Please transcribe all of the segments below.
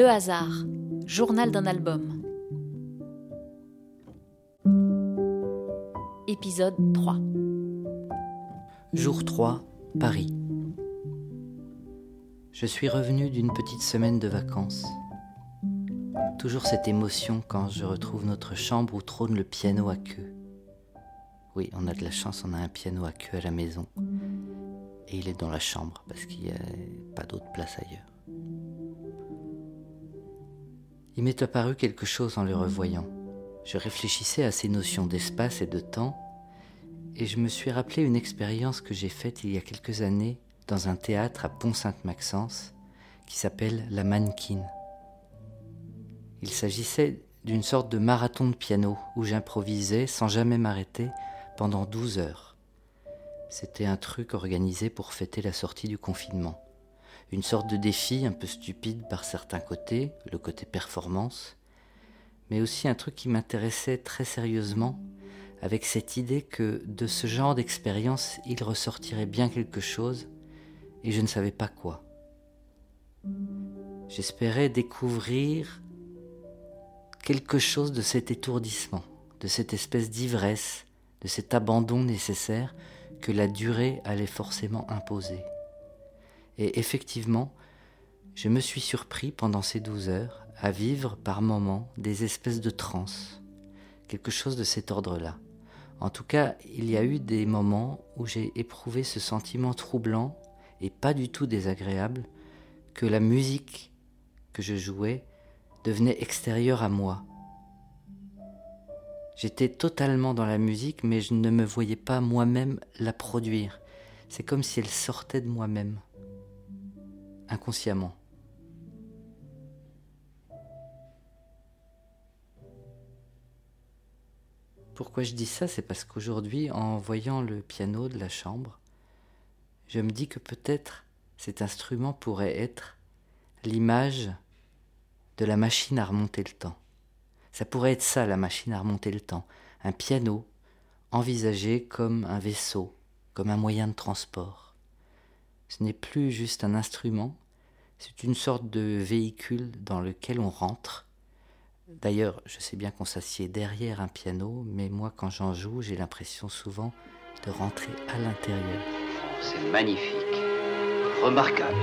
Le hasard, journal d'un album. Épisode 3. Jour 3, Paris. Je suis revenu d'une petite semaine de vacances. Toujours cette émotion quand je retrouve notre chambre où trône le piano à queue. Oui, on a de la chance, on a un piano à queue à la maison. Et il est dans la chambre parce qu'il n'y a pas d'autre place ailleurs. Il m'est apparu quelque chose en le revoyant. Je réfléchissais à ces notions d'espace et de temps, et je me suis rappelé une expérience que j'ai faite il y a quelques années dans un théâtre à Pont-Sainte-Maxence qui s'appelle La Mannequine. Il s'agissait d'une sorte de marathon de piano où j'improvisais sans jamais m'arrêter pendant 12 heures. C'était un truc organisé pour fêter la sortie du confinement. Une sorte de défi un peu stupide par certains côtés, le côté performance, mais aussi un truc qui m'intéressait très sérieusement, avec cette idée que de ce genre d'expérience, il ressortirait bien quelque chose, et je ne savais pas quoi. J'espérais découvrir quelque chose de cet étourdissement, de cette espèce d'ivresse, de cet abandon nécessaire que la durée allait forcément imposer. Et effectivement, je me suis surpris pendant ces douze heures à vivre par moments des espèces de transes, quelque chose de cet ordre-là. En tout cas, il y a eu des moments où j'ai éprouvé ce sentiment troublant et pas du tout désagréable que la musique que je jouais devenait extérieure à moi. J'étais totalement dans la musique, mais je ne me voyais pas moi-même la produire. C'est comme si elle sortait de moi-même, inconsciemment. Pourquoi je dis ça? C'est parce qu'aujourd'hui, en voyant le piano de la chambre, je me dis que peut-être cet instrument pourrait être l'image de la machine à remonter le temps. Ça pourrait être ça, la machine à remonter le temps. Un piano envisagé comme un vaisseau, comme un moyen de transport. Ce n'est plus juste un instrument, c'est une sorte de véhicule dans lequel on rentre. D'ailleurs, je sais bien qu'on s'assied derrière un piano, mais moi, quand j'en joue, j'ai l'impression souvent de rentrer à l'intérieur. C'est magnifique, remarquable.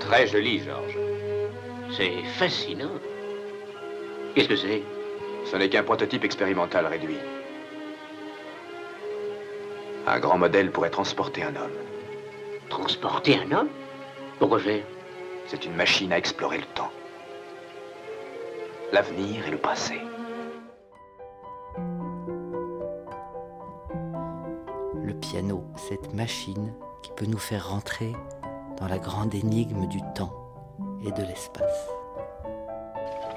Très joli, Georges. C'est fascinant. Qu'est-ce que c'est? Ce n'est qu'un prototype expérimental réduit. Un grand modèle pourrait transporter un homme. Transporter un homme Pourquoi faire C'est une machine à explorer le temps. L'avenir et le passé. Le piano, cette machine qui peut nous faire rentrer dans la grande énigme du temps et de l'espace.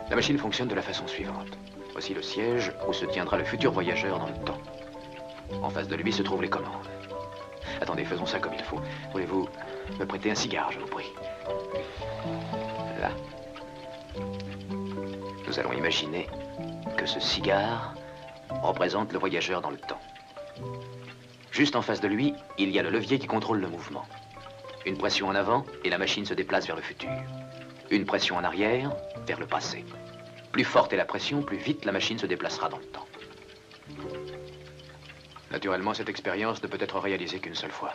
La machine fonctionne de la façon suivante. Voici le siège où se tiendra le futur voyageur dans le temps. En face de lui se trouvent les commandes. Attendez, faisons ça comme il faut. Voulez-vous me prêter un cigare, je vous prie Là. Nous allons imaginer que ce cigare représente le voyageur dans le temps. Juste en face de lui, il y a le levier qui contrôle le mouvement. Une pression en avant et la machine se déplace vers le futur. Une pression en arrière vers le passé. Plus forte est la pression, plus vite la machine se déplacera dans le temps. Naturellement, cette expérience ne peut être réalisée qu'une seule fois.